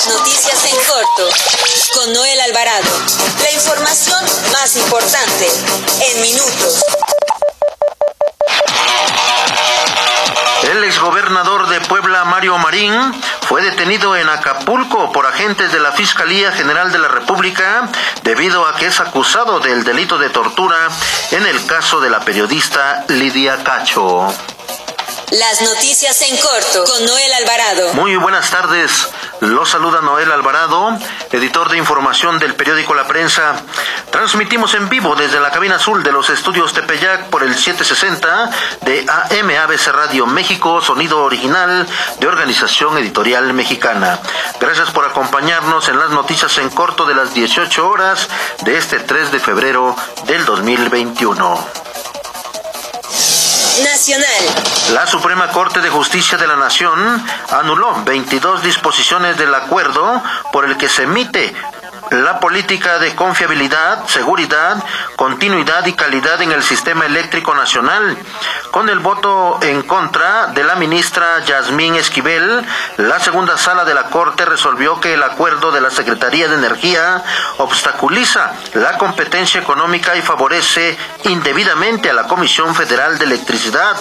Las noticias en corto con Noel Alvarado. La información más importante en minutos. El exgobernador de Puebla, Mario Marín, fue detenido en Acapulco por agentes de la Fiscalía General de la República debido a que es acusado del delito de tortura en el caso de la periodista Lidia Cacho. Las noticias en corto con Noel Alvarado. Muy buenas tardes. Los saluda Noel Alvarado, editor de información del periódico La Prensa. Transmitimos en vivo desde la cabina azul de los estudios Tepeyac por el 760 de AM ABC Radio México, sonido original de Organización Editorial Mexicana. Gracias por acompañarnos en las noticias en corto de las 18 horas de este 3 de febrero del 2021. Nacional. La Suprema Corte de Justicia de la Nación anuló 22 disposiciones del acuerdo por el que se emite la política de confiabilidad, seguridad, continuidad y calidad en el sistema eléctrico nacional. Con el voto en contra de la ministra Yasmín Esquivel, la segunda sala de la Corte resolvió que el acuerdo de la Secretaría de Energía obstaculiza la competencia económica y favorece indebidamente a la Comisión Federal de Electricidad.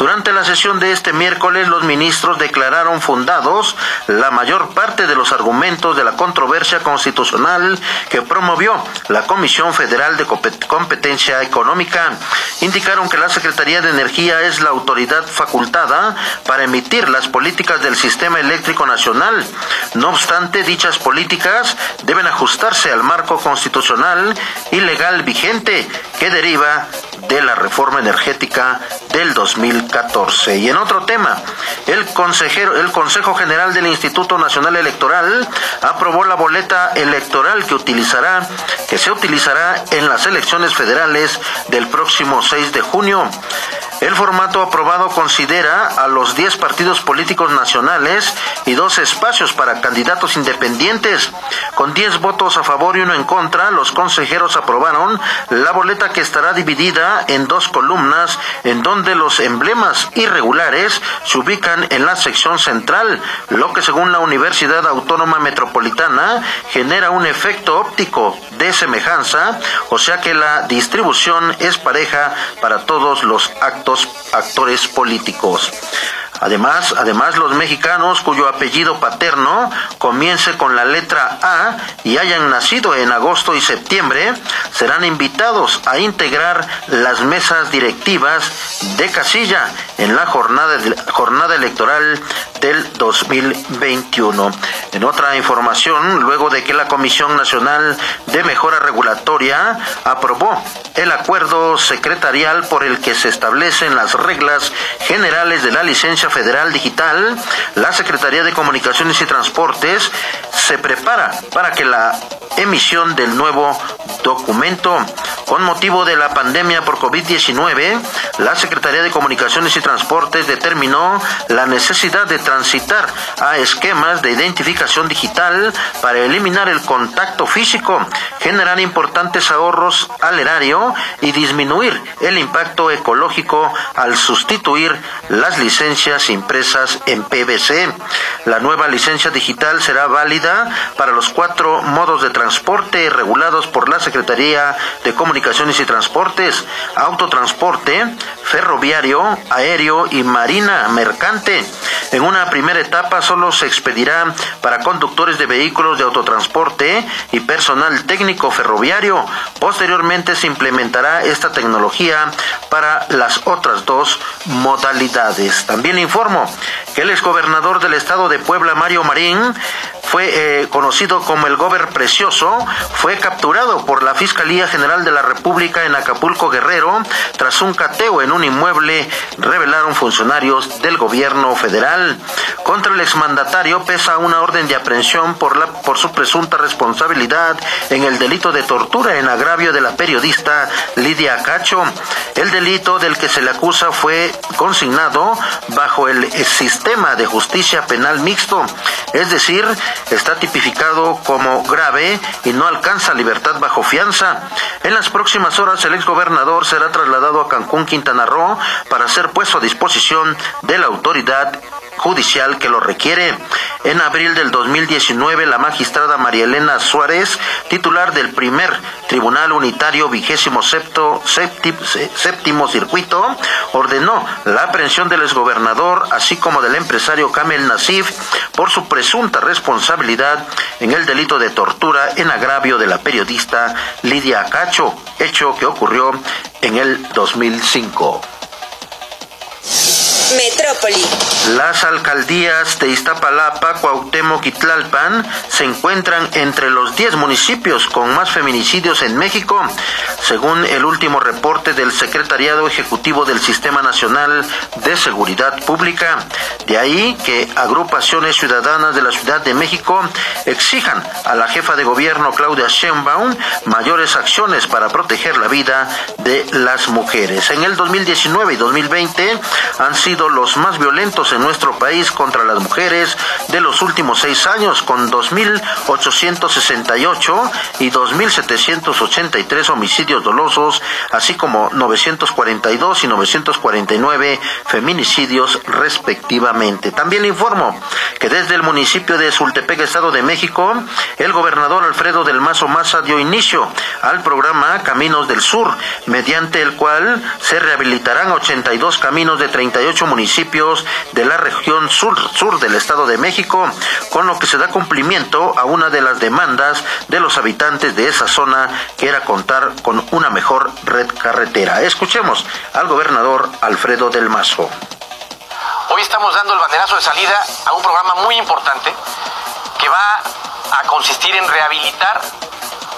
Durante la sesión de este miércoles, los ministros declararon fundados la mayor parte de los argumentos de la controversia constitucional que promovió la Comisión Federal de Competencia Económica. Indicaron que la Secretaría de Energía es la autoridad facultada para emitir las políticas del sistema eléctrico nacional. No obstante, dichas políticas deben ajustarse al marco constitucional y legal vigente que deriva de la reforma energética del 2014. Y en otro tema, el consejero, el Consejo General del Instituto Nacional Electoral aprobó la boleta electoral que utilizará, que se utilizará en las elecciones federales del próximo 6 de junio. El formato aprobado considera a los 10 partidos políticos nacionales y dos espacios para candidatos independientes. Con 10 votos a favor y uno en contra, los consejeros aprobaron la boleta que estará dividida en dos columnas en donde los emblemas irregulares se ubican en la sección central, lo que según la Universidad Autónoma Metropolitana genera un efecto óptico de semejanza, o sea que la distribución es pareja para todos los actos actores políticos. Además, además los mexicanos cuyo apellido paterno comience con la letra A y hayan nacido en agosto y septiembre serán invitados a integrar las mesas directivas de casilla en la jornada, jornada electoral del 2021. En otra información, luego de que la Comisión Nacional de Mejora Regulatoria aprobó el acuerdo secretarial por el que se establecen las reglas generales de la licencia federal digital, la Secretaría de Comunicaciones y Transportes se prepara para que la emisión del nuevo documento. Con motivo de la pandemia por COVID-19, la Secretaría de Comunicaciones y Transportes determinó la necesidad de transitar a esquemas de identificación digital para eliminar el contacto físico, generar importantes ahorros al erario y disminuir el impacto ecológico al sustituir las licencias impresas en PVC. La nueva licencia digital será válida para los cuatro modos de transporte regulados por la Secretaría de Comunicaciones y Transportes, autotransporte, ferroviario, aéreo y marina mercante. En una primera etapa solo se expedirá para conductores de vehículos de autotransporte y personal técnico ferroviario. Posteriormente se implementará esta tecnología para las otras dos modalidades. También informo que el exgobernador del estado de Puebla, Mario Marín, fue eh, conocido como el Gober Precioso, fue capturado por la Fiscalía General de la República en Acapulco Guerrero tras un cateo en un inmueble, revelaron funcionarios del gobierno federal. Contra el exmandatario pesa una orden de aprehensión por, la, por su presunta responsabilidad en el delito de tortura en agravio de la periodista Lidia Cacho. El delito del que se le acusa fue consignado bajo el sistema de justicia penal mixto, es decir, está tipificado como grave y no alcanza libertad bajo fianza. En las próximas horas el exgobernador será trasladado a Cancún, Quintana Roo, para ser puesto a disposición de la autoridad judicial que lo requiere. En abril del 2019, la magistrada María Elena Suárez, titular del primer Tribunal Unitario vigésimo séptimo circuito, ordenó la aprehensión del exgobernador, así como del empresario Kamel Nasif, por su presunta responsabilidad en el delito de tortura en agravio de la periodista Lidia Cacho, hecho que ocurrió en el 2005. Metrópoli. Las alcaldías de Iztapalapa, Cuauhtémoc y Tlalpan se encuentran entre los 10 municipios con más feminicidios en México, según el último reporte del Secretariado Ejecutivo del Sistema Nacional de Seguridad Pública. De ahí que agrupaciones ciudadanas de la Ciudad de México exijan a la jefa de gobierno Claudia Sheinbaum mayores acciones para proteger la vida de las mujeres. En el 2019 y 2020 han sido los más violentos en nuestro país contra las mujeres de los últimos seis años, con 2.868 y 2.783 homicidios dolosos, así como 942 y 949 feminicidios respectivamente. También le informo que desde el municipio de Sultepec, Estado de México, el gobernador Alfredo del Mazo Maza dio inicio al programa Caminos del Sur, mediante el cual se rehabilitarán 82 caminos de 38 municipios de la región sur, sur del Estado de México, con lo que se da cumplimiento a una de las demandas de los habitantes de esa zona, que era contar con una mejor red carretera. Escuchemos al gobernador Alfredo del Mazo. Hoy estamos dando el banderazo de salida a un programa muy importante que va a consistir en rehabilitar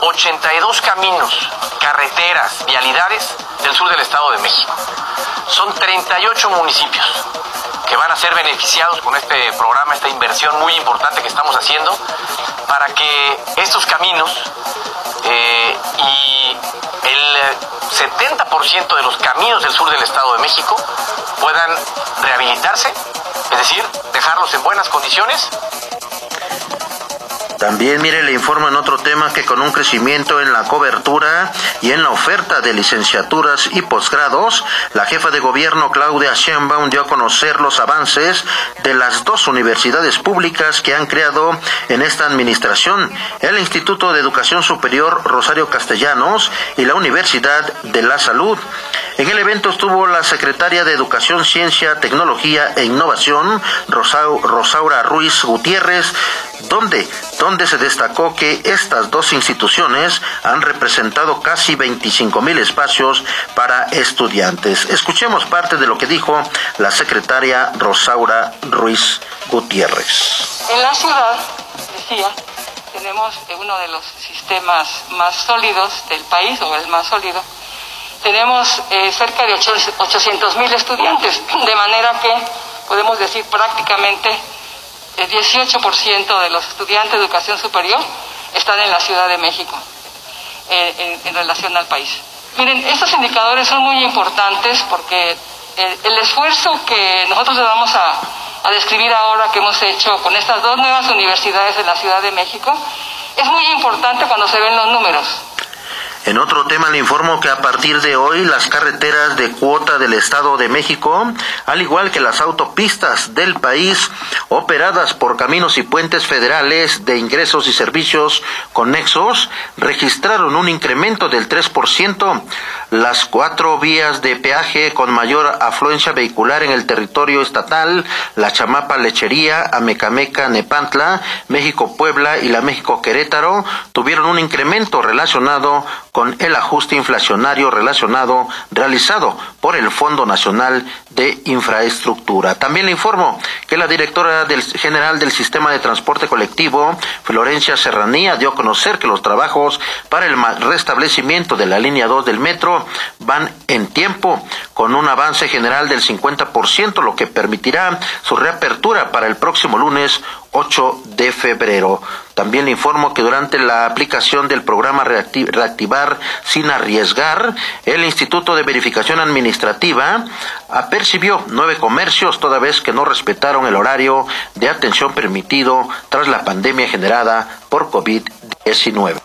82 caminos, carreteras, vialidades del sur del Estado de México. Son 38 municipios que van a ser beneficiados con este programa, esta inversión muy importante que estamos haciendo, para que estos caminos eh, y el 70% de los caminos del sur del Estado de México puedan rehabilitarse, es decir, dejarlos en buenas condiciones también, mire, le informo en otro tema que con un crecimiento en la cobertura y en la oferta de licenciaturas y posgrados, la jefa de gobierno Claudia Sheinbaum dio a conocer los avances de las dos universidades públicas que han creado en esta administración, el Instituto de Educación Superior Rosario Castellanos y la Universidad de la Salud. En el evento estuvo la secretaria de Educación, Ciencia, Tecnología e Innovación, Rosaura Ruiz Gutiérrez, donde, donde se destacó que estas dos instituciones han representado casi 25 mil espacios para estudiantes. Escuchemos parte de lo que dijo la secretaria Rosaura Ruiz Gutiérrez. En la ciudad, decía, tenemos uno de los sistemas más sólidos del país, o el más sólido. Tenemos eh, cerca de 800 mil estudiantes, de manera que podemos decir prácticamente el 18% de los estudiantes de educación superior están en la Ciudad de México eh, en, relación al país. Miren, estos indicadores son muy importantes porque el, esfuerzo que nosotros le vamos a, describir ahora que hemos hecho con estas dos nuevas universidades en la Ciudad de México es muy importante cuando se ven los números. En otro tema le informo que a partir de hoy las carreteras de cuota del Estado de México, al igual que las autopistas del país operadas por caminos y puentes federales de ingresos y servicios conexos, registraron un incremento del 3%. Las cuatro vías de peaje con mayor afluencia vehicular en el territorio estatal, la Chamapa Lechería, Amecameca, Nepantla, México Puebla y la México Querétaro, tuvieron un incremento relacionado con el ajuste inflacionario relacionado realizado por el Fondo Nacional de Infraestructura. También le informo que la directora del, general del Sistema de Transporte Colectivo, Florencia Serranía, dio a conocer que los trabajos para el restablecimiento de la línea 2 del metro van en tiempo, con un avance general del 50%, lo que permitirá su reapertura para el próximo lunes 8 de febrero. También le informo que durante la aplicación del programa Reactivar sin arriesgar, el Instituto de Verificación Administrativa apercibió nueve comercios toda vez que no respetaron el horario de atención permitido tras la pandemia generada por COVID-19.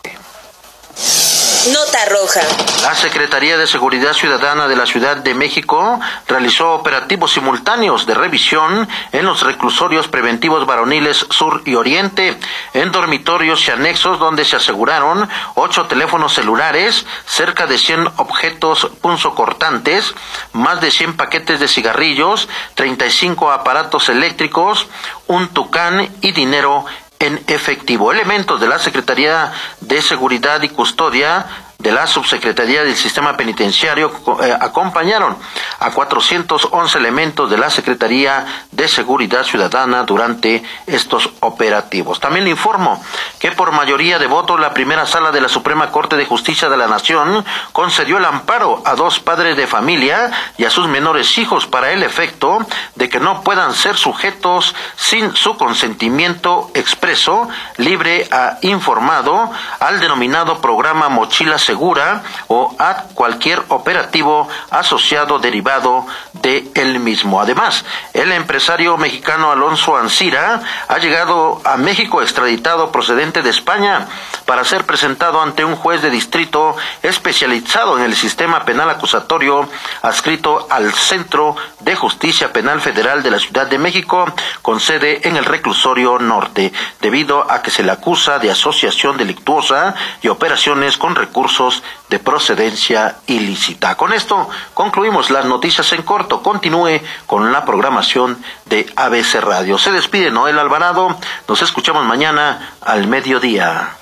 Nota roja. La Secretaría de Seguridad Ciudadana de la Ciudad de México realizó operativos simultáneos de revisión en los reclusorios preventivos varoniles Sur y Oriente, en dormitorios y anexos donde se aseguraron ocho teléfonos celulares, cerca de 100 objetos punzocortantes, más de 100 paquetes de cigarrillos, 35 aparatos eléctricos, un tucán y dinero en efectivo. Elementos de la Secretaría de Seguridad y Custodia de la Subsecretaría del Sistema Penitenciario eh, acompañaron a 411 elementos de la Secretaría de Seguridad Ciudadana durante estos operativos. También le informo que por mayoría de votos la primera sala de la Suprema Corte de Justicia de la Nación concedió el amparo a dos padres de familia y a sus menores hijos para el efecto de que no puedan ser sujetos sin su consentimiento expreso, libre e informado al denominado programa Mochila segura o a cualquier operativo asociado derivado de él mismo. Además, el empresario mexicano Alonso Ancira ha llegado a México extraditado procedente de España para ser presentado ante un juez de distrito especializado en el sistema penal acusatorio adscrito al Centro de Justicia Penal Federal de la Ciudad de México con sede en el reclusorio norte, debido a que se le acusa de asociación delictuosa y operaciones con recursos de procedencia ilícita. Con esto concluimos las noticias en corto. Continúe con la programación de ABC Radio. Se despide Noel Alvarado. Nos escuchamos mañana al mediodía.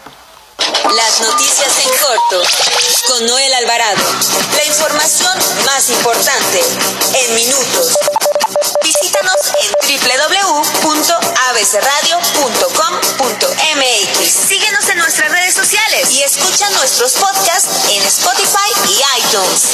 Las noticias en corto con Noel Alvarado. La información más importante en minutos. Www.abcradio.com.mx. Síguenos en nuestras redes sociales y escucha nuestros podcasts en Spotify y iTunes.